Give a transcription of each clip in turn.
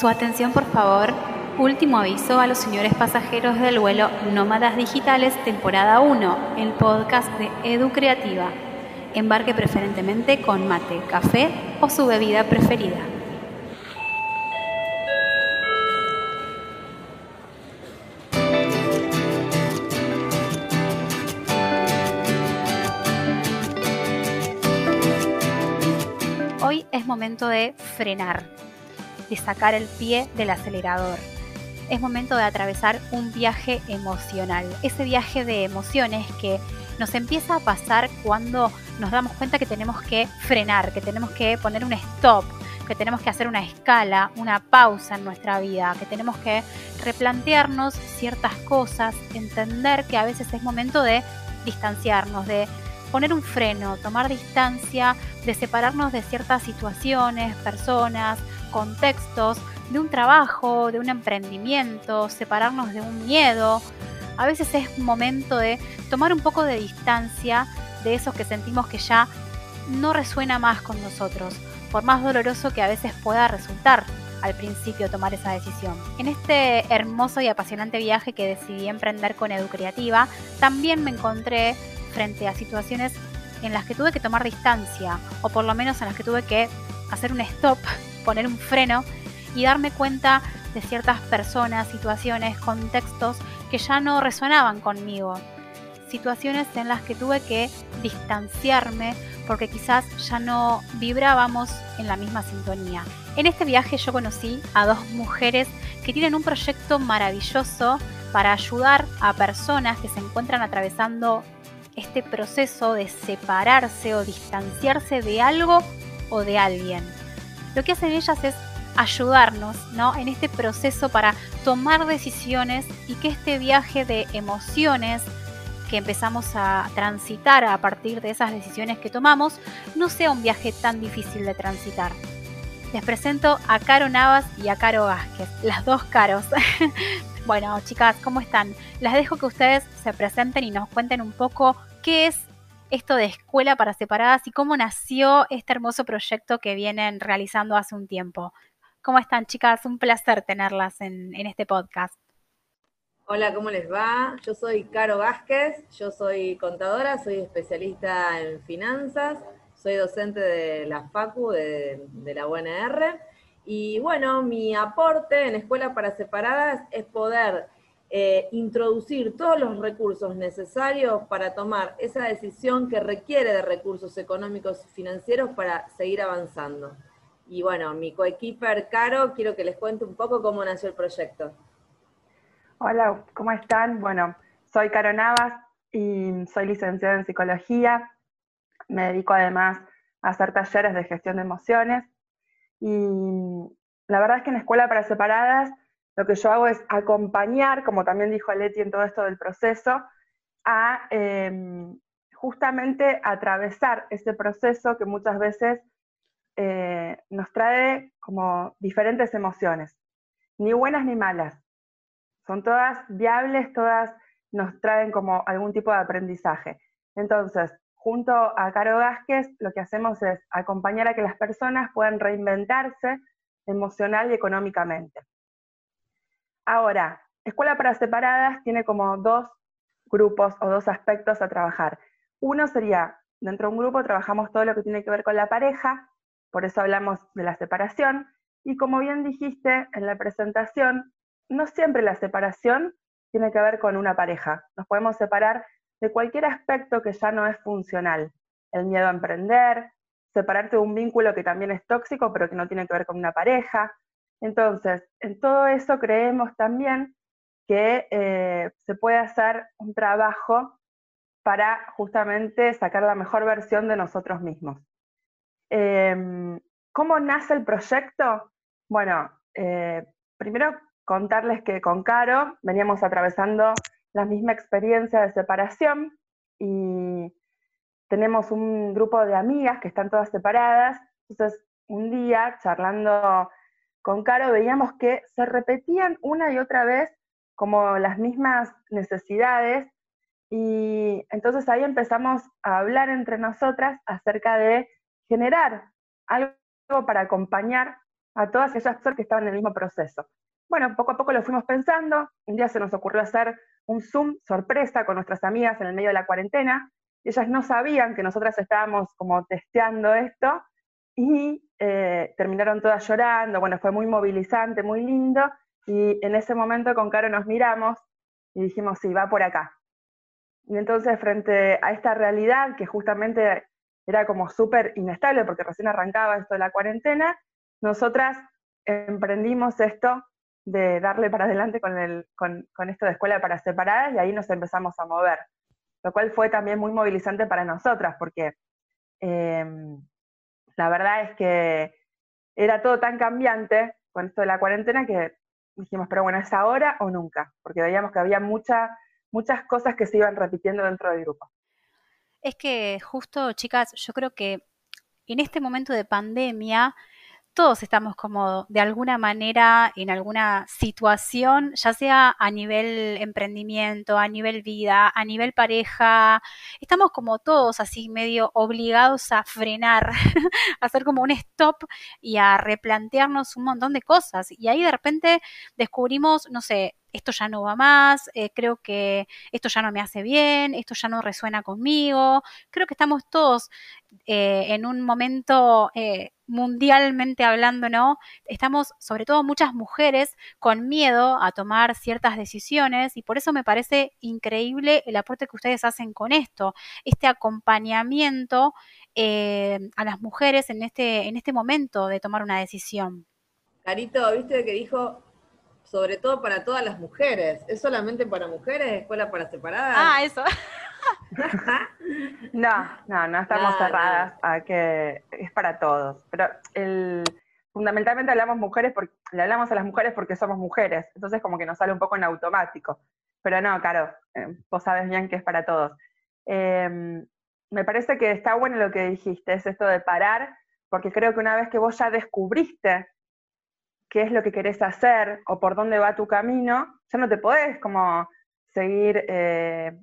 Su atención, por favor. Último aviso a los señores pasajeros del vuelo Nómadas Digitales, temporada 1, el podcast de Edu Creativa. Embarque preferentemente con mate, café o su bebida preferida. Hoy es momento de frenar, de sacar el pie del acelerador. Es momento de atravesar un viaje emocional, ese viaje de emociones que nos empieza a pasar cuando nos damos cuenta que tenemos que frenar, que tenemos que poner un stop, que tenemos que hacer una escala, una pausa en nuestra vida, que tenemos que replantearnos ciertas cosas, entender que a veces es momento de distanciarnos, de poner un freno, tomar distancia, de separarnos de ciertas situaciones, personas, contextos, de un trabajo, de un emprendimiento, separarnos de un miedo. A veces es momento de tomar un poco de distancia de esos que sentimos que ya no resuena más con nosotros, por más doloroso que a veces pueda resultar al principio tomar esa decisión. En este hermoso y apasionante viaje que decidí emprender con Educreativa, también me encontré frente a situaciones en las que tuve que tomar distancia, o por lo menos en las que tuve que hacer un stop, poner un freno y darme cuenta de ciertas personas, situaciones, contextos que ya no resonaban conmigo. Situaciones en las que tuve que distanciarme porque quizás ya no vibrábamos en la misma sintonía. En este viaje yo conocí a dos mujeres que tienen un proyecto maravilloso para ayudar a personas que se encuentran atravesando este proceso de separarse o distanciarse de algo o de alguien. Lo que hacen ellas es ayudarnos ¿no? en este proceso para tomar decisiones y que este viaje de emociones que empezamos a transitar a partir de esas decisiones que tomamos no sea un viaje tan difícil de transitar. Les presento a Caro Navas y a Caro Vázquez, las dos Caros. bueno, chicas, ¿cómo están? Las dejo que ustedes se presenten y nos cuenten un poco qué es esto de Escuela para Separadas y cómo nació este hermoso proyecto que vienen realizando hace un tiempo. ¿Cómo están, chicas? Un placer tenerlas en, este podcast. Hola, ¿cómo les va? Yo soy Caro Vázquez, yo soy contadora, soy especialista en finanzas, soy docente de la FACU, de, de la UNR, y bueno, mi aporte en Escuela para Separadas es poder eh, introducir todos los recursos necesarios para tomar esa decisión que requiere de recursos económicos y financieros para seguir avanzando. Y bueno, mi coequiper Caro, quiero que les cuente un poco cómo nació el proyecto. Hola, ¿cómo están? Bueno, soy Caro Navas y soy licenciada en psicología. Me dedico además a hacer talleres de gestión de emociones. Y la verdad es que en Escuela para Separadas lo que yo hago es acompañar, como también dijo Leti en todo esto del proceso, a em, justamente atravesar ese proceso que muchas veces eh, nos trae como diferentes emociones, ni buenas ni malas. Son todas viables, todas nos traen como algún tipo de aprendizaje. Entonces, junto a Caro Vázquez, lo que hacemos es acompañar a que las personas puedan reinventarse emocional y económicamente. Ahora, Escuela para Separadas tiene como dos grupos o dos aspectos a trabajar. Uno sería, dentro de un grupo trabajamos todo lo que tiene que ver con la pareja, por eso hablamos de la separación, y como bien dijiste en la presentación, no siempre la separación tiene que ver con una pareja. Nos podemos separar de cualquier aspecto que ya no es funcional. El miedo a emprender, separarte de un vínculo que también es tóxico, pero que no tiene que ver con una pareja, entonces, en todo eso creemos también que eh, se puede hacer un trabajo para justamente sacar la mejor versión de nosotros mismos. Em, ¿Cómo nace el proyecto? Bueno, eh, primero contarles que con Caro veníamos atravesando la misma experiencia de separación y tenemos un grupo de amigas que están todas separadas. Entonces, un día, charlando con Caro veíamos que se repetían una y otra vez como las mismas necesidades y entonces ahí empezamos a hablar entre nosotras acerca de generar algo para acompañar a todas aquellas personas que estaban en el mismo proceso. Bueno, poco a poco lo fuimos pensando, un día se nos ocurrió hacer un Zoom sorpresa con nuestras amigas en el medio de la cuarentena, ellas no sabían que nosotras estábamos como testeando esto y eh, terminaron todas llorando, bueno, fue muy movilizante, muy lindo, y en ese momento con Caro nos miramos y dijimos, sí, va por acá. Y entonces frente a esta realidad que justamente era como súper inestable porque recién arrancaba esto de la cuarentena, nosotras emprendimos esto de darle para adelante con, el, con, esto de escuela para separadas y ahí nos empezamos a mover, lo cual fue también muy movilizante para nosotras porque em, la verdad es que era todo tan cambiante con esto de la cuarentena que dijimos, pero bueno, ¿es ahora o nunca? Porque veíamos que había mucha, muchas cosas que se iban repitiendo dentro del grupo. Es que justo, chicas, yo creo que en este momento de pandemia todos estamos como de alguna manera en alguna situación, ya sea a nivel emprendimiento, a nivel vida, a nivel pareja, estamos como todos así medio obligados a frenar, a hacer como un stop y a replantearnos un montón de cosas. Y ahí de repente descubrimos, no sé, esto ya no va más, eh, creo que esto ya no me hace bien, esto ya no resuena conmigo. Creo que estamos todos eh, en un momento eh, mundialmente hablando, ¿no? Estamos, sobre todo muchas mujeres, con miedo a tomar ciertas decisiones y por eso me parece increíble el aporte que ustedes hacen con esto, este acompañamiento a las mujeres en este, en este momento de tomar una decisión. Carito, viste que dijo sobre todo para todas las mujeres. ¿Es solamente para mujeres, escuela para separadas? Ah, eso. no, no, no estamos cerradas a que es para todos. Pero el, fundamentalmente hablamos mujeres porque le hablamos a las mujeres porque somos mujeres. Entonces como que nos sale un poco en automático. Pero no, Caro, eh, vos sabes bien que es para todos. Em, me parece que está bueno lo que dijiste, es esto de parar, porque creo que una vez que vos ya descubriste qué es lo que querés hacer o por dónde va tu camino, ya no te podés como seguir eh,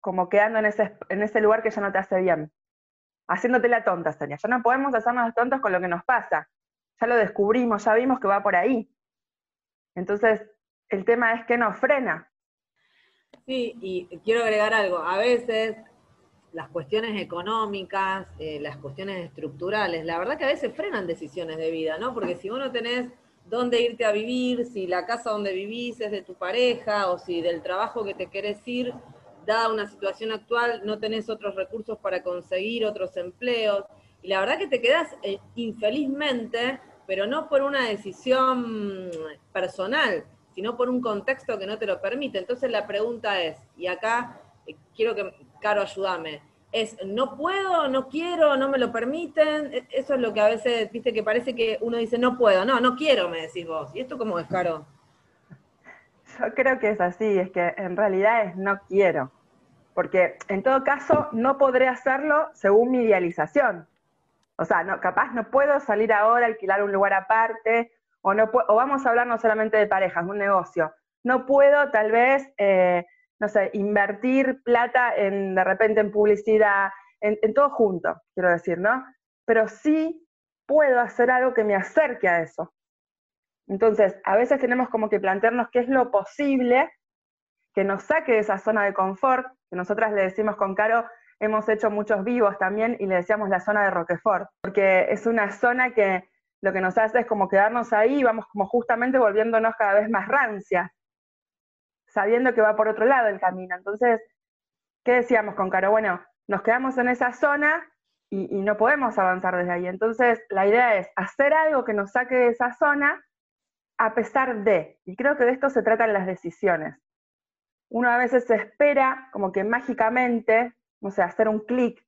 como quedando en ese, en ese lugar que ya no te hace bien. Haciéndote la tonta sería. Ya no podemos hacernos tontos con lo que nos pasa. Ya lo descubrimos, ya vimos que va por ahí. Entonces, el tema es que nos frena. Sí, y quiero agregar algo. A veces las cuestiones económicas, eh, las cuestiones estructurales, la verdad que a veces frenan decisiones de vida, ¿no? Porque si vos no tenés dónde irte a vivir, si la casa donde vivís es de tu pareja o si del trabajo que te querés ir, dada una situación actual, no tenés otros recursos para conseguir otros empleos. Y la verdad que te quedas eh, infelizmente, pero no por una decisión personal, sino por un contexto que no te lo permite. Entonces la pregunta es, y acá eh, quiero que, Caro, ayúdame, es no puedo, no quiero, no me lo permiten. E, eso es lo que a veces, viste, que parece que uno dice no puedo, no, no quiero, me decís vos. ¿Y esto cómo es, Caro? Yo creo que es así, es que en realidad es no quiero. Porque en todo caso no podré hacerlo según mi idealización. O sea, no, capaz no puedo salir ahora, alquilar un lugar aparte, o, no o vamos a hablar no solamente de parejas, un negocio. No puedo tal vez eh, no sé, invertir plata en, de repente en publicidad, en, todo junto, quiero decir, ¿no? Pero sí puedo hacer algo que me acerque a eso. Entonces, a veces tenemos como que plantearnos qué es lo posible que nos saque de esa zona de confort, que nosotras le decimos con Caro, hemos hecho muchos vivos también y le decíamos la zona de Roquefort, porque es una zona que lo que nos hace es como quedarnos ahí y vamos como justamente volviéndonos cada vez más rancias sabiendo que va por otro lado el camino. Entonces, ¿qué decíamos con Caro? Bueno, nos quedamos en esa zona y, no podemos avanzar desde ahí. Entonces, la idea es hacer algo que nos saque de esa zona a pesar de, y creo que de esto se tratan las decisiones. Uno a veces se espera como que mágicamente, no sé, hacer un clic,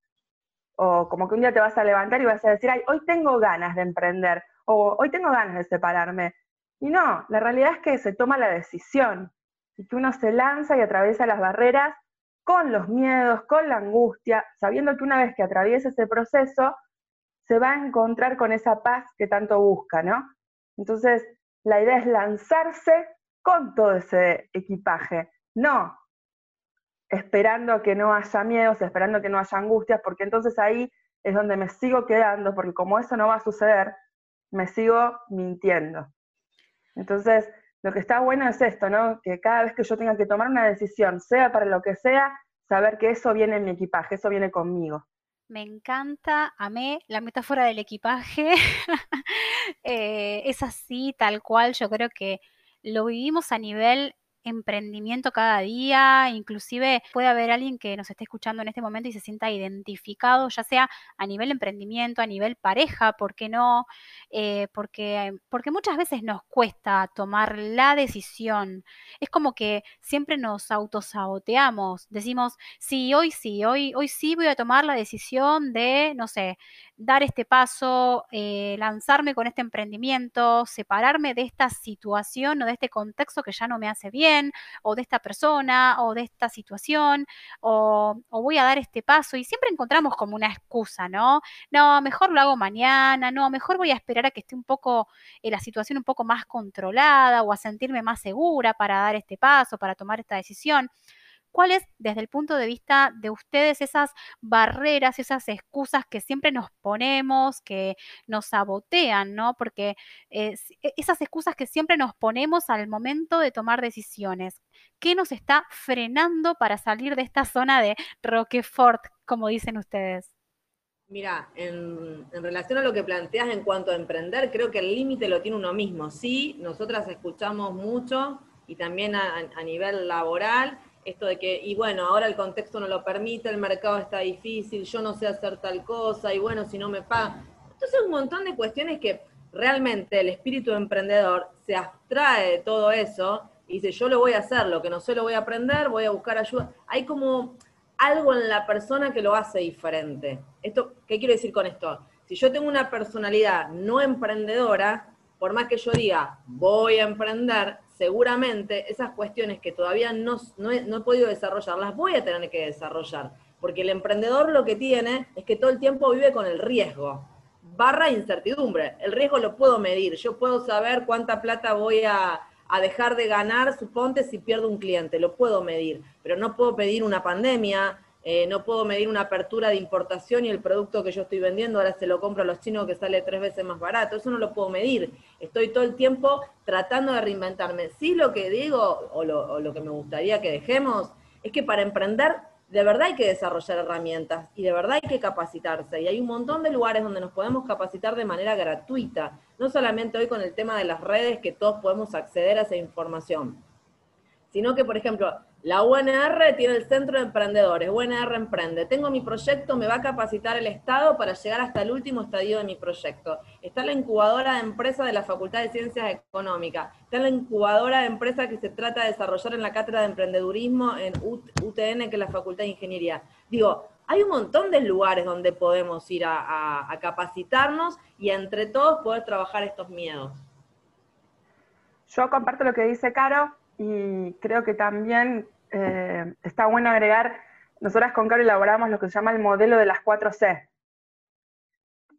o como que un día te vas a levantar y vas a decir, ay, hoy tengo ganas de emprender, o hoy tengo ganas de separarme. Y no, la realidad es que se toma la decisión y que uno se lanza y atraviesa las barreras con los miedos, con la angustia, sabiendo que una vez que atraviesa ese proceso, se va a encontrar con esa paz que tanto busca, ¿no? Entonces, la idea es lanzarse con todo ese equipaje, no esperando que no haya miedos, esperando que no haya angustias, porque entonces ahí es donde me sigo quedando, porque como eso no va a suceder, me sigo mintiendo. Entonces, lo que está bueno es esto, ¿no? Que cada vez que yo tenga que tomar una decisión, sea para lo que sea, saber que eso viene en mi equipaje, eso viene conmigo. Me encanta, amé la metáfora del equipaje. Eh, es así, tal cual, yo creo que lo vivimos a nivel emprendimiento cada día, inclusive puede haber alguien que nos esté escuchando en este momento y se sienta identificado, ya sea a nivel emprendimiento, a nivel pareja, ¿por qué no? Eh, porque, porque muchas veces nos cuesta tomar la decisión. Es como que siempre nos autosaboteamos, decimos, sí, hoy sí, hoy, hoy sí voy a tomar la decisión de, no sé, dar este paso, eh, lanzarme con este emprendimiento, separarme de esta situación o de este contexto que ya no me hace bien, o de esta persona, o de esta situación, o, voy a dar este paso. Y siempre encontramos como una excusa, ¿no? No, mejor lo hago mañana, no, mejor voy a esperar a que esté un poco, eh, la situación un poco más controlada o a sentirme más segura para dar este paso, para tomar esta decisión cuáles, desde el punto de vista de ustedes, esas barreras, esas excusas que siempre nos ponemos, que nos sabotean, ¿no? Porque eh, e, esas excusas que siempre nos ponemos al momento de tomar decisiones, ¿qué nos está frenando para salir de esta zona de Roquefort, como dicen ustedes? Mira, en, relación a lo que planteas en cuanto a emprender, creo que el límite lo tiene uno mismo. Sí, nosotras escuchamos mucho y también a nivel laboral esto de que, y bueno, ahora el contexto no lo permite, el mercado está difícil, yo no sé hacer tal cosa, y bueno, si no me paga. Entonces, un montón de cuestiones que realmente el espíritu emprendedor se abstrae de todo eso y dice, yo lo voy a hacer, lo que no sé lo voy a aprender, voy a buscar ayuda. Hay como algo en la persona que lo hace diferente. Esto, ¿Qué quiero decir con esto? Si yo tengo una personalidad no emprendedora, por más que yo diga, voy a emprender, seguramente esas cuestiones que todavía no, no, he, podido desarrollar, las voy a tener que desarrollar. Porque el emprendedor lo que tiene es que todo el tiempo vive con el riesgo, barra incertidumbre. El riesgo lo puedo medir, yo puedo saber cuánta plata voy a, a dejar de ganar, suponte, si pierdo un cliente, lo puedo medir, pero no puedo pedir una pandemia, eh, no puedo medir una apertura de importación y el producto que yo estoy vendiendo ahora se lo compro a los chinos que sale tres veces más barato. Eso no lo puedo medir. Estoy todo el tiempo tratando de reinventarme. Sí lo que digo, o lo, o lo que me gustaría que dejemos, es que para emprender de verdad hay que desarrollar herramientas y de verdad hay que capacitarse. Y hay un montón de lugares donde nos podemos capacitar de manera gratuita. No solamente hoy con el tema de las redes que todos podemos acceder a esa información sino que, por ejemplo, la UNR tiene el Centro de Emprendedores, UNR Emprende. Tengo mi proyecto, me va a capacitar el Estado para llegar hasta el último estadio de mi proyecto. Está la incubadora de empresas de la Facultad de Ciencias Económicas. Está la incubadora de empresas que se trata de desarrollar en la Cátedra de Emprendedurismo en UTN, que es la Facultad de Ingeniería. Digo, hay un montón de lugares donde podemos ir a capacitarnos y entre todos poder trabajar estos miedos. Yo comparto lo que dice Caro, y creo que también eh, está bueno agregar, nosotras con Caro elaboramos lo que se llama el modelo de las 4C.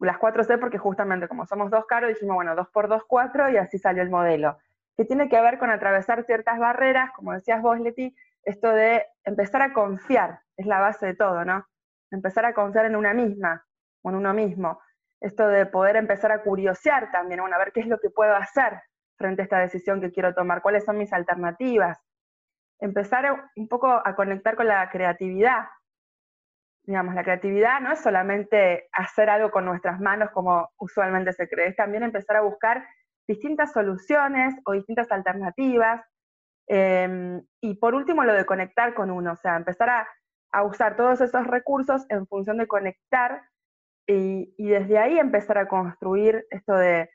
Las 4C porque justamente como somos dos Caro, dijimos, bueno, 2 por 2, 4 y así salió el modelo. Que tiene que ver con atravesar ciertas barreras, como decías vos, Leti, esto de empezar a confiar, es la base de todo, ¿no? Empezar a confiar en una misma, o en uno mismo. Esto de poder empezar a curiosear también, bueno, a ver qué es lo que puedo hacer, frente a esta decisión que quiero tomar, cuáles son mis alternativas. Empezar un poco a conectar con la creatividad. Digamos, la creatividad no es solamente hacer algo con nuestras manos como usualmente se cree, es también empezar a buscar distintas soluciones o distintas alternativas. Em, y por último, lo de conectar con uno, o sea, empezar a, usar todos esos recursos en función de conectar y, desde ahí empezar a construir esto de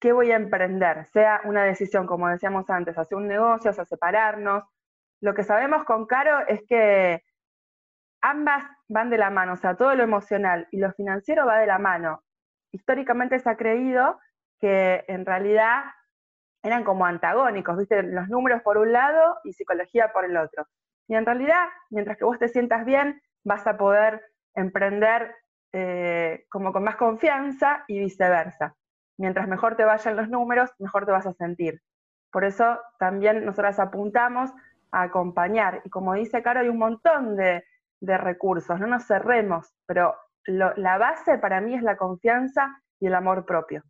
qué voy a emprender, sea una decisión, como decíamos antes, hacer un negocio, o separarnos. Lo que sabemos con Caro es que ambas van de la mano, o sea, todo lo emocional y lo financiero va de la mano. Históricamente se ha creído que en realidad eran como antagónicos, ¿viste? Los números por un lado y psicología por el otro. Y en realidad, mientras que vos te sientas bien, vas a poder emprender eh, como con más confianza y viceversa mientras mejor te vayan los números, mejor te vas a sentir. Por eso también nosotras apuntamos a acompañar. Y como dice Caro, hay un montón de, recursos, no nos cerremos, pero la base para mí es la confianza y el amor propio.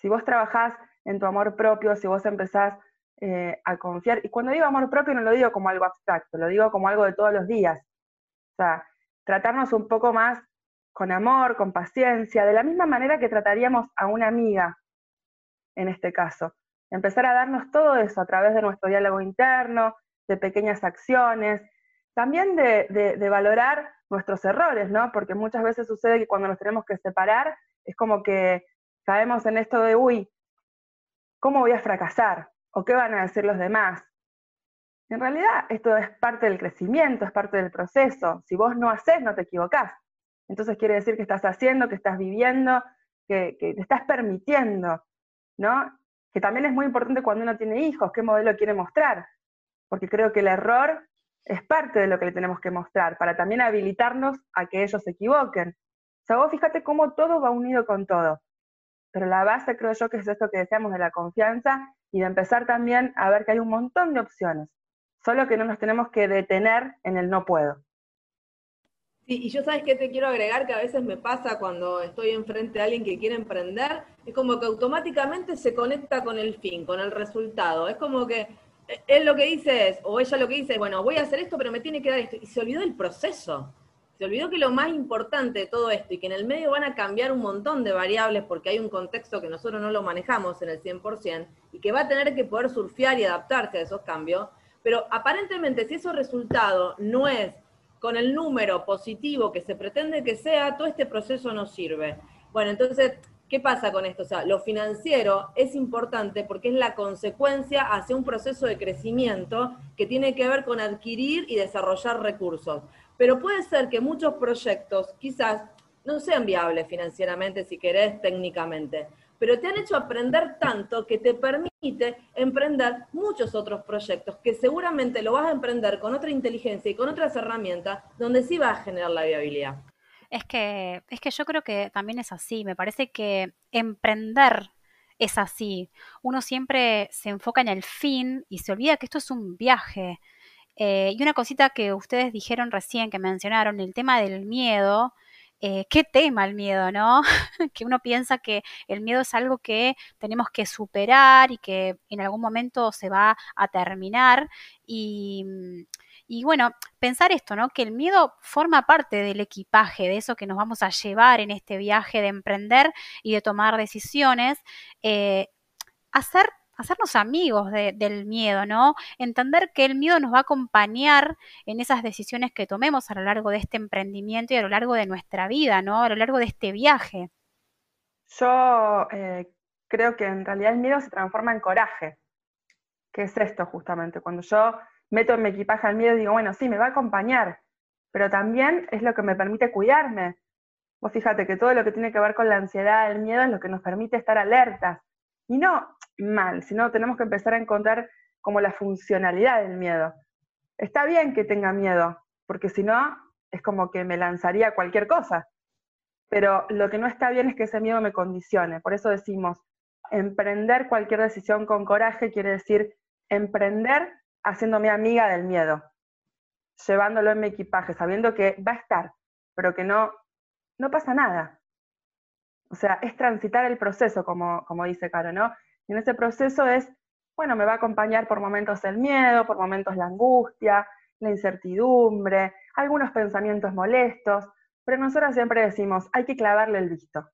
Si vos trabajás en tu amor propio, si vos empezás eh, a confiar, y cuando digo amor propio no lo digo como algo abstracto, lo digo como algo de todos los días. O sea, tratarnos un poco más con amor, con paciencia, de la misma manera que trataríamos a una amiga, en este caso. Empezar a darnos todo eso a través de nuestro diálogo interno, de pequeñas acciones, también de, valorar nuestros errores, ¿no? Porque muchas veces sucede que cuando nos tenemos que separar, es como que caemos en esto de, uy, ¿cómo voy a fracasar? ¿O qué van a decir los demás? En realidad, esto es parte del crecimiento, es parte del proceso. Si vos no haces, no te equivocás. Entonces quiere decir que estás haciendo, que estás viviendo, que, te estás permitiendo, ¿no? Que también es muy importante cuando uno tiene hijos, qué modelo quiere mostrar. Porque creo que el error es parte de lo que le tenemos que mostrar, para también habilitarnos a que ellos se equivoquen. O sea, vos fíjate cómo todo va unido con todo. Pero la base creo yo que es esto que decíamos de la confianza y de empezar también a ver que hay un montón de opciones. Solo que no nos tenemos que detener en el no puedo. Sí, y yo sabes que te quiero agregar que a veces me pasa cuando estoy enfrente de alguien que quiere emprender, es como que automáticamente se conecta con el fin, con el resultado. Es como que él lo que dice es, o ella lo que dice es, bueno, voy a hacer esto, pero me tiene que dar esto. Y se olvidó del proceso. Se olvidó que lo más importante de todo esto y que en el medio van a cambiar un montón de variables porque hay un contexto que nosotros no lo manejamos en el 100% y que va a tener que poder surfear y adaptarse a esos cambios. Pero aparentemente si ese resultado no es con el número positivo que se pretende que sea, todo este proceso no sirve. Bueno, entonces ¿Qué pasa con esto? O sea, lo financiero es importante porque es la consecuencia hacia un proceso de crecimiento que tiene que ver con adquirir y desarrollar recursos. Pero puede ser que muchos proyectos quizás no sean viables financieramente, si querés, técnicamente, pero te han hecho aprender tanto que te permite emprender muchos otros proyectos que seguramente lo vas a emprender con otra inteligencia y con otras herramientas donde sí va a generar la viabilidad. Es que, es que yo creo que también es así. Me parece que emprender es así. Uno siempre se enfoca en el fin y se olvida que esto es un viaje. Eh, y una cosita que ustedes dijeron recién, que mencionaron, el tema del miedo. Eh, qué tema el miedo, ¿no? que uno piensa que el miedo es algo que tenemos que superar y que en algún momento se va a terminar. Y mm, y bueno, pensar esto, ¿no? Que el miedo forma parte del equipaje, de eso que nos vamos a llevar en este viaje de emprender y de tomar decisiones. Eh, hacer hacernos amigos del miedo, ¿no? Entender que el miedo nos va a acompañar en esas decisiones que tomemos a lo largo de este emprendimiento y a lo largo de nuestra vida, ¿no? A lo largo de este viaje. Yo eh, creo que en realidad el miedo se transforma en coraje, que es esto justamente, cuando yo meto en mi equipaje al miedo y digo, bueno, sí, me va a acompañar, pero también es lo que me permite cuidarme. Vos fíjate que todo lo que tiene que ver con la ansiedad, el miedo, es lo que nos permite estar alertas. Y no mal, sino tenemos que empezar a encontrar como la funcionalidad del miedo. Está bien que tenga miedo, porque si no, es como que me lanzaría cualquier cosa. Pero lo que no está bien es que ese miedo me condicione. Por eso decimos, emprender cualquier decisión con coraje quiere decir emprender haciéndome amiga del miedo, llevándolo en mi equipaje, sabiendo que va a estar, pero que no, no pasa nada. O sea, es transitar el proceso, como, como dice Caro, ¿no? Y en ese proceso es, bueno, me va a acompañar por momentos el miedo, por momentos la angustia, la incertidumbre, algunos pensamientos molestos, pero nosotros siempre decimos, hay que clavarle el visto.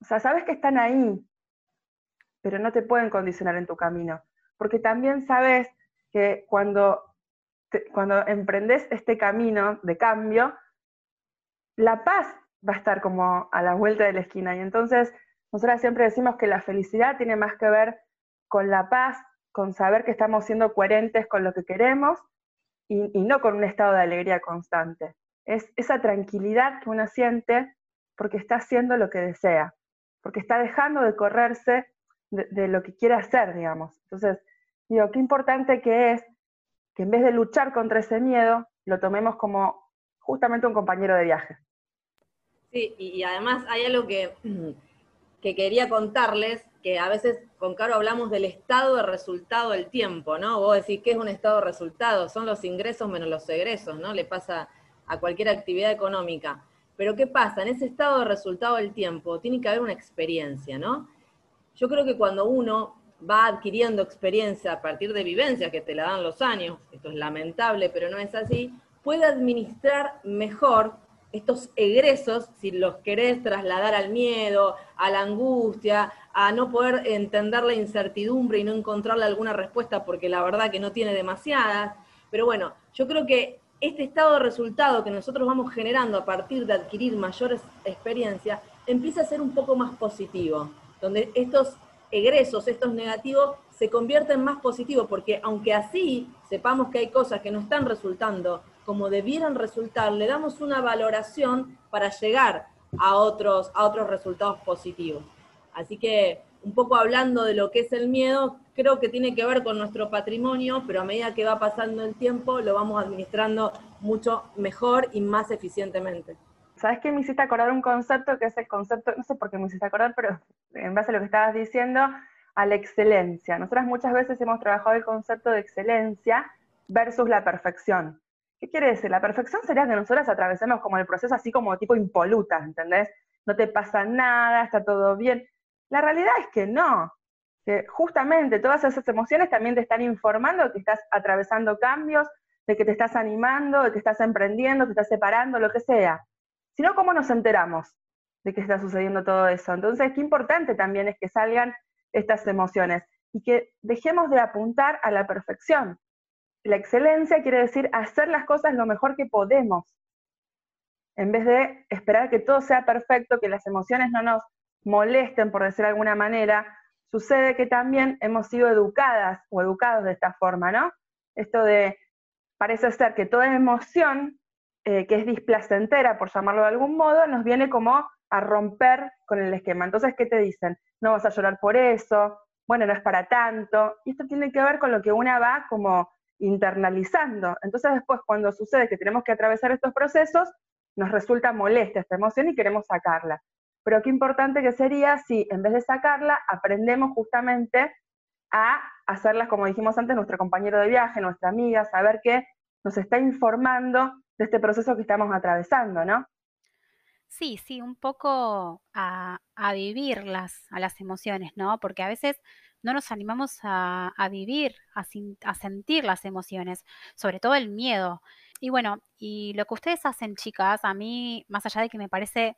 O sea, sabes que están ahí, pero no te pueden condicionar en tu camino, porque también sabes que cuando, cuando emprendes este camino de cambio, la paz va a estar como a la vuelta de la esquina. Y entonces, nosotras siempre decimos que la felicidad tiene más que ver con la paz, con saber que estamos siendo coherentes con lo que queremos y, no con un estado de alegría constante. Es esa tranquilidad que uno siente porque está haciendo lo que desea, porque está dejando de correrse de, de lo que quiere hacer, digamos. Entonces, Digo, qué importante que es que en vez de luchar contra ese miedo, lo tomemos como justamente un compañero de viaje. Sí, y, además hay algo que, que quería contarles, que a veces con Caro hablamos del estado de resultado del tiempo, ¿no? Vos decís, ¿qué es un estado de resultado? Son los ingresos menos los egresos, ¿no? Le pasa a cualquier actividad económica. Pero ¿qué pasa? En ese estado de resultado del tiempo tiene que haber una experiencia, ¿no? yo creo que cuando uno va adquiriendo experiencia a partir de vivencias que te la dan los años, esto es lamentable, pero no es así, puede administrar mejor estos egresos, si los querés trasladar al miedo, a la angustia, a no poder entender la incertidumbre y no encontrarle alguna respuesta porque la verdad que no tiene demasiadas. Pero bueno, yo creo que este estado de resultado que nosotros vamos generando a partir de adquirir mayores experiencias empieza a ser un poco más positivo, donde estos egresos, estos negativos, se convierten en más positivos, porque aunque así sepamos que hay cosas que no están resultando como debieran resultar, le damos una valoración para llegar a otros, a otros resultados positivos. Así que un poco hablando de lo que es el miedo, creo que tiene que ver con nuestro patrimonio, pero a medida que va pasando el tiempo lo vamos administrando mucho mejor y más eficientemente. ¿Sabes qué me hiciste acordar un concepto que es el concepto, no sé por qué me hiciste acordar, pero en base a lo que estabas diciendo, a la excelencia. Nosotras muchas veces hemos trabajado el concepto de excelencia versus la perfección. ¿Qué quiere decir? La perfección sería que nosotras atravesemos como el proceso así como tipo impoluta, ¿entendés? No te pasa nada, está todo bien. La realidad es que no. Que justamente todas esas emociones también te están informando que estás atravesando cambios, de que te estás animando, de que estás emprendiendo, te estás separando, lo que sea. Sino, ¿cómo nos enteramos de que está sucediendo todo eso? Entonces, qué importante también es que salgan estas emociones y que dejemos de apuntar a la perfección, la excelencia quiere decir hacer las cosas lo mejor que podemos, en vez de esperar que todo sea perfecto, que las emociones no nos molesten, por decir de alguna manera, sucede que también hemos sido educadas o educados de esta forma, ¿no? Esto de, parece ser que toda emoción eh, que es displacentera, por llamarlo de algún modo, nos viene como a romper con el esquema. Entonces, ¿qué te dicen? No vas a llorar por eso, bueno, no es para tanto. Y esto tiene que ver con lo que una va como internalizando. Entonces después cuando sucede que tenemos que atravesar estos procesos, nos resulta molesta esta emoción y queremos sacarla. Pero qué importante que sería si en vez de sacarla, aprendemos justamente a hacerlas, como dijimos antes, nuestro compañero de viaje, nuestra amiga, saber que nos está informando de este proceso que estamos atravesando, ¿no? Sí, sí, un poco a, a vivirlas, a las emociones, ¿no? Porque a veces no nos animamos a, vivir, a, sentir las emociones, sobre todo el miedo. Y bueno, y lo que ustedes hacen, chicas, a mí, más allá de que me parece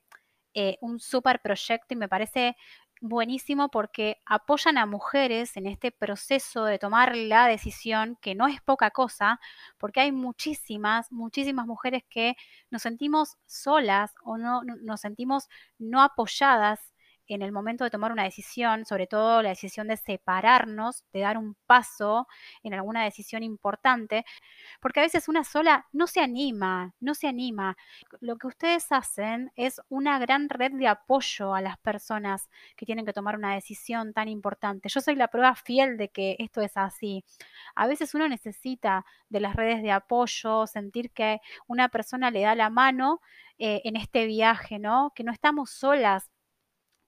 eh, un súper proyecto y me parece buenísimo porque apoyan a mujeres en este proceso de tomar la decisión, que no es poca cosa, porque hay muchísimas, muchísimas mujeres que nos sentimos solas o no nos sentimos no apoyadas en el momento de tomar una decisión, sobre todo la decisión de separarnos, de dar un paso en alguna decisión importante, porque a veces una sola no se anima, no se anima. Lo que ustedes hacen es una gran red de apoyo a las personas que tienen que tomar una decisión tan importante. Yo soy la prueba fiel de que esto es así. A veces uno necesita de las redes de apoyo, sentir que una persona le da la mano eh, en este viaje, ¿no? Que no estamos solas,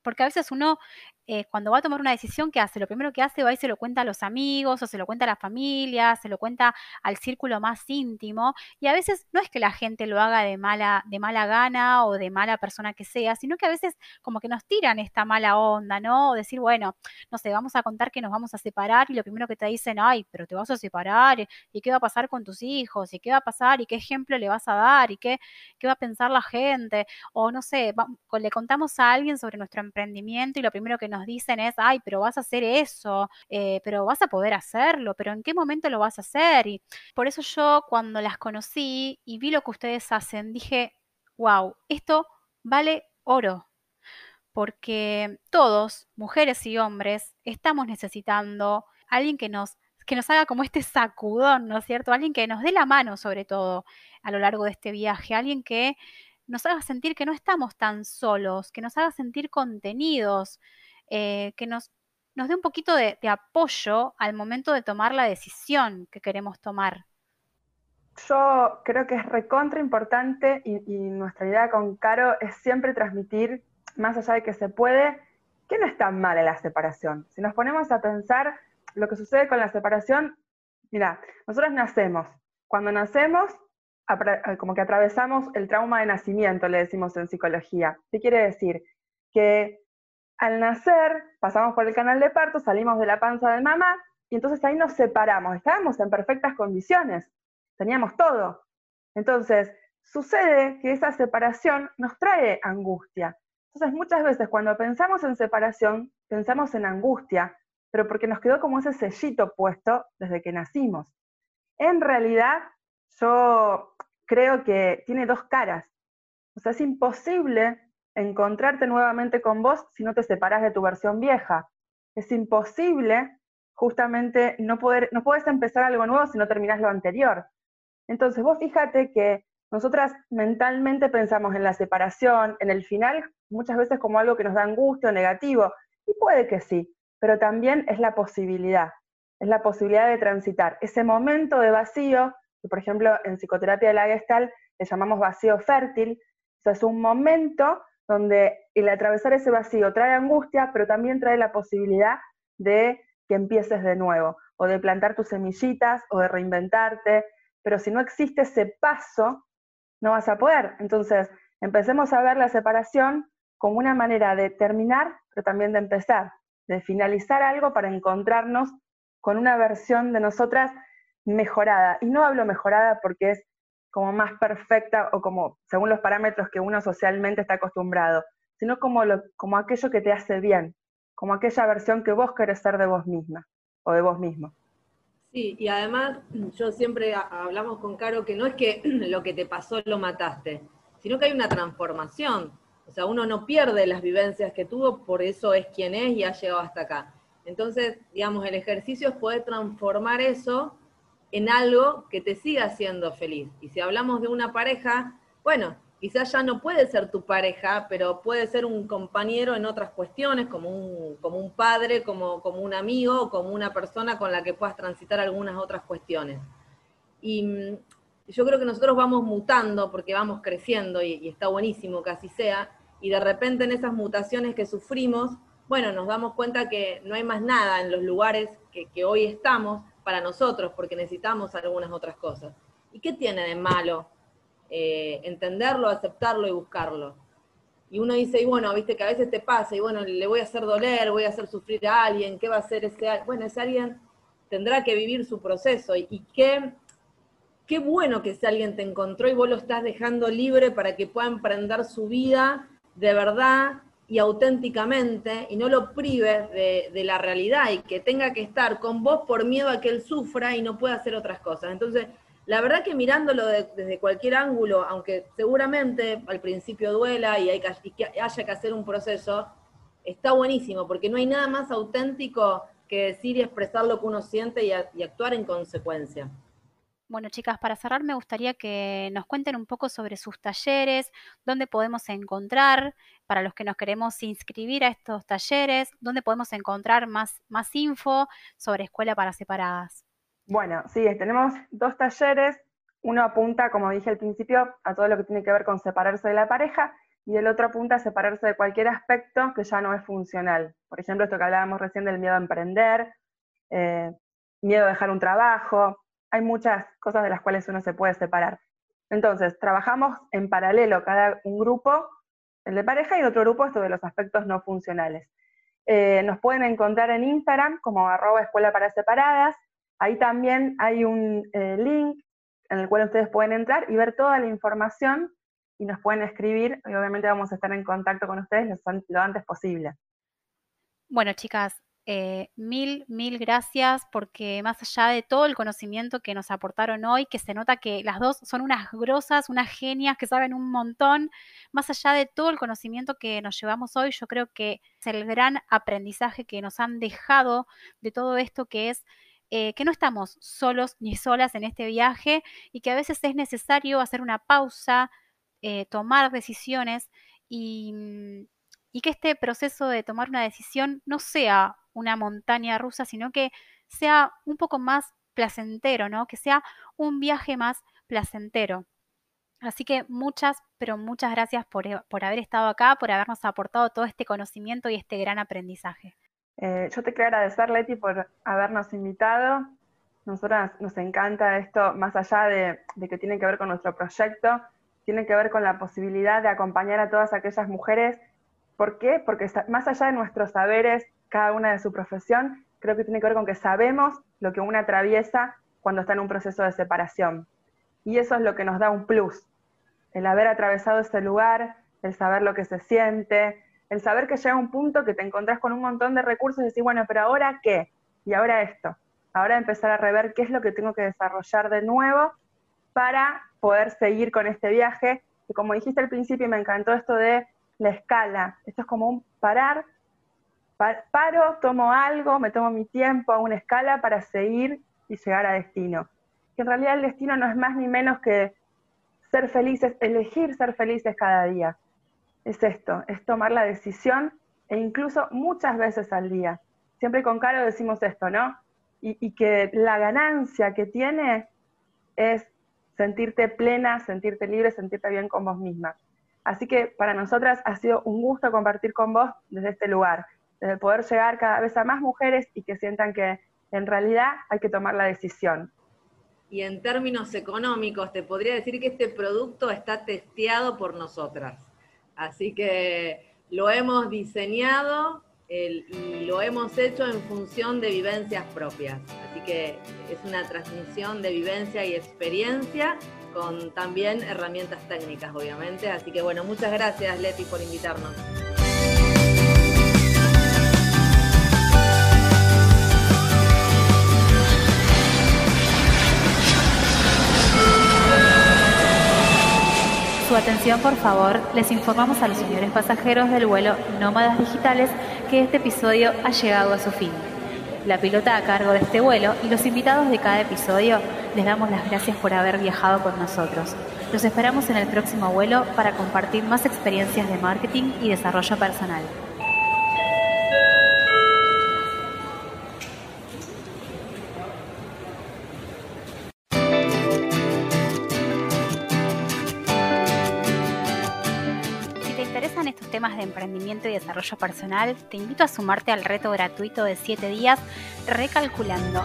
porque a veces uno eh, cuando va a tomar una decisión, ¿qué hace? Lo primero que hace va y se lo cuenta a los amigos, o se lo cuenta a la familia, se lo cuenta al círculo más íntimo, y a veces no es que la gente lo haga de mala, de mala gana o de mala persona que sea, sino que a veces como que nos tiran esta mala onda, ¿no? O decir, bueno, no sé, vamos a contar que nos vamos a separar, y lo primero que te dicen, ay, pero te vas a separar, y qué va a pasar con tus hijos, y qué va a pasar, y qué ejemplo le vas a dar, y qué, qué va a pensar la gente, o no sé, le contamos a alguien sobre nuestro emprendimiento, y lo primero que nos dicen es, ay, pero vas a hacer eso, eh, pero vas a poder hacerlo, pero ¿en qué momento lo vas a hacer? Y por eso yo cuando las conocí y vi lo que ustedes hacen, dije, wow, esto vale oro, porque todos, mujeres y hombres, estamos necesitando alguien que nos que nos haga como este sacudón, ¿no es cierto? Alguien que nos dé la mano sobre todo a lo largo de este viaje, alguien que nos haga sentir que no estamos tan solos, que nos haga sentir contenidos, eh, que nos, nos dé un poquito de, apoyo al momento de tomar la decisión que queremos tomar. Yo creo que es recontra importante y, nuestra idea con Caro es siempre transmitir, más allá de que se puede, que no es tan mal en la separación. Si nos ponemos a pensar lo que sucede con la separación, mira, nosotros nacemos. Cuando nacemos, eh, como que atravesamos el trauma de nacimiento, le decimos en psicología. ¿Qué quiere decir? Que al nacer, pasamos por el canal de parto, salimos de la panza de mamá y entonces ahí nos separamos. Estábamos en perfectas condiciones, teníamos todo. Entonces, sucede que esa separación nos trae angustia. Entonces, muchas veces cuando pensamos en separación, pensamos en angustia, pero porque nos quedó como ese sellito puesto desde que nacimos. En realidad, yo creo que tiene dos caras. O sea, es imposible encontrarte nuevamente con vos si no te separas de tu versión vieja. Es imposible justamente no poder, no puedes empezar algo nuevo si no terminas lo anterior. Entonces, vos fíjate que nosotras mentalmente pensamos en la separación, en el final, muchas veces como algo que nos da angustia o negativo, y puede que sí, pero también es la posibilidad, es la posibilidad de transitar ese momento de vacío, que por ejemplo en psicoterapia de la Gestalt le llamamos vacío fértil, o es un momento donde el atravesar ese vacío trae angustia, pero también trae la posibilidad de que empieces de nuevo, o de plantar tus semillitas, o de reinventarte, pero si no existe ese paso, no vas a poder. Entonces, empecemos a ver la separación como una manera de terminar, pero también de empezar, de finalizar algo para encontrarnos con una versión de nosotras mejorada. Y no hablo mejorada porque es como más perfecta o como según los parámetros que uno socialmente está acostumbrado, sino como, como aquello que te hace bien, como aquella versión que vos querés ser de vos misma o de vos mismo. Sí, y además yo siempre hablamos con Caro que no es que lo que te pasó lo mataste, sino que hay una transformación. O sea, uno no pierde las vivencias que tuvo, por eso es quien es y ha llegado hasta acá. Entonces, digamos, el ejercicio es poder transformar eso en algo que te siga haciendo feliz. Y si hablamos de una pareja, bueno, quizás ya no puede ser tu pareja, pero puede ser un compañero en otras cuestiones, como un, como un padre, como, como un amigo, como una persona con la que puedas transitar algunas otras cuestiones. Y mm, yo creo que nosotros vamos mutando porque vamos creciendo y, está buenísimo que así sea, y de repente en esas mutaciones que sufrimos, bueno, nos damos cuenta que no hay más nada en los lugares que hoy estamos, para nosotros, porque necesitamos algunas otras cosas. ¿Y qué tiene de malo eh, entenderlo, aceptarlo y buscarlo? Y uno dice, y bueno, viste que a veces te pasa, y bueno, le voy a hacer doler, voy a hacer sufrir a alguien, ¿qué va a hacer ese alguien? Bueno, ese alguien tendrá que vivir su proceso. Y, y qué, qué bueno que ese alguien te encontró y vos lo estás dejando libre para que pueda emprender su vida de verdad y auténticamente y no lo prives de, la realidad y que tenga que estar con vos por miedo a que él sufra y no pueda hacer otras cosas. Entonces, la verdad que mirándolo desde cualquier ángulo, aunque seguramente al principio duela y, hay que, haya que hacer un proceso, está buenísimo, porque no hay nada más auténtico que decir y expresar lo que uno siente y actuar en consecuencia. Bueno, chicas, para cerrar me gustaría que nos cuenten un poco sobre sus talleres, dónde podemos encontrar, para los que nos queremos inscribir a estos talleres, dónde podemos encontrar más, más info sobre Escuela para Separadas. Bueno, sí, tenemos dos talleres. Uno apunta, como dije al principio, a todo lo que tiene que ver con separarse de la pareja y el otro apunta a separarse de cualquier aspecto que ya no es funcional. Por ejemplo, esto que hablábamos recién del miedo a emprender, eh, miedo a dejar un trabajo, hay muchas cosas de las cuales uno se puede separar. Entonces, trabajamos en paralelo, cada un grupo, el de pareja, y otro grupo, esto de los aspectos no funcionales. Eh, nos pueden encontrar en Instagram como arroba escuela para separadas. Ahí también hay un eh, link en el cual ustedes pueden entrar y ver toda la información y nos pueden escribir. Y obviamente vamos a estar en contacto con ustedes lo antes posible. Bueno, chicas, eh, mil, mil gracias porque más allá de todo el conocimiento que nos aportaron hoy, que se nota que las dos son unas grosas, unas genias que saben un montón, más allá de todo el conocimiento que nos llevamos hoy, yo creo que es el gran aprendizaje que nos han dejado de todo esto que es eh, que no estamos solos ni solas en este viaje y que a veces es necesario hacer una pausa, eh, tomar decisiones y, y que este proceso de tomar una decisión no sea una montaña rusa, sino que sea un poco más placentero, ¿no? Que sea un viaje más placentero. Así que muchas, pero muchas gracias por, eh, haber estado acá, por habernos aportado todo este conocimiento y este gran aprendizaje. Eh, yo te quiero agradecer, Leti, por habernos invitado. Nosotras nos encanta esto, más allá de, de que tiene que ver con nuestro proyecto, tiene que ver con la posibilidad de acompañar a todas aquellas mujeres ¿Por qué? Porque más allá de nuestros saberes, cada una de su profesión, creo que tiene que ver con que sabemos lo que una atraviesa cuando está en un proceso de separación. Y eso es lo que nos da un plus, el haber atravesado ese lugar, el saber lo que se siente, el saber que llega un punto que te encontrás con un montón de recursos y decís, bueno, pero ahora qué? Y ahora esto. Ahora empezar a rever qué es lo que tengo que desarrollar de nuevo para poder seguir con este viaje. Y como dijiste al principio, me encantó esto de la escala. Esto es como un parar, paro, tomo algo, me tomo mi tiempo a una escala para seguir y llegar a destino. Que en realidad el destino no es más ni menos que ser felices, elegir ser felices cada día. Es esto, es tomar la decisión e incluso muchas veces al día. Siempre con Caro decimos esto, ¿no? Y, y que la ganancia que tiene es sentirte plena, sentirte libre, sentirte bien con vos misma. Así que para nosotras ha sido un gusto compartir con vos desde este lugar, desde poder llegar cada vez a más mujeres y que sientan que en realidad hay que tomar la decisión. Y en términos económicos, te podría decir que este producto está testeado por nosotras. Así que lo hemos diseñado y lo hemos hecho en función de vivencias propias. Así que es una transmisión de vivencia y experiencia con también herramientas técnicas, obviamente. Así que bueno, muchas gracias Leti por invitarnos. Su atención, por favor, les informamos a los señores pasajeros del vuelo Nómadas Digitales que este episodio ha llegado a su fin. La pilota a cargo de este vuelo y los invitados de cada episodio les damos las gracias por haber viajado con nosotros. Los esperamos en el próximo vuelo para compartir más experiencias de marketing y desarrollo personal. Y desarrollo personal, te invito a sumarte al reto gratuito de 7 días Recalculando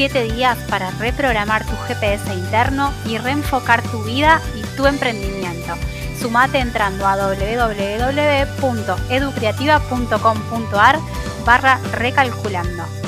7 días para reprogramar tu GPS interno y reenfocar tu vida y tu emprendimiento. Sumate entrando a www.educreativa.com.ar barra recalculando.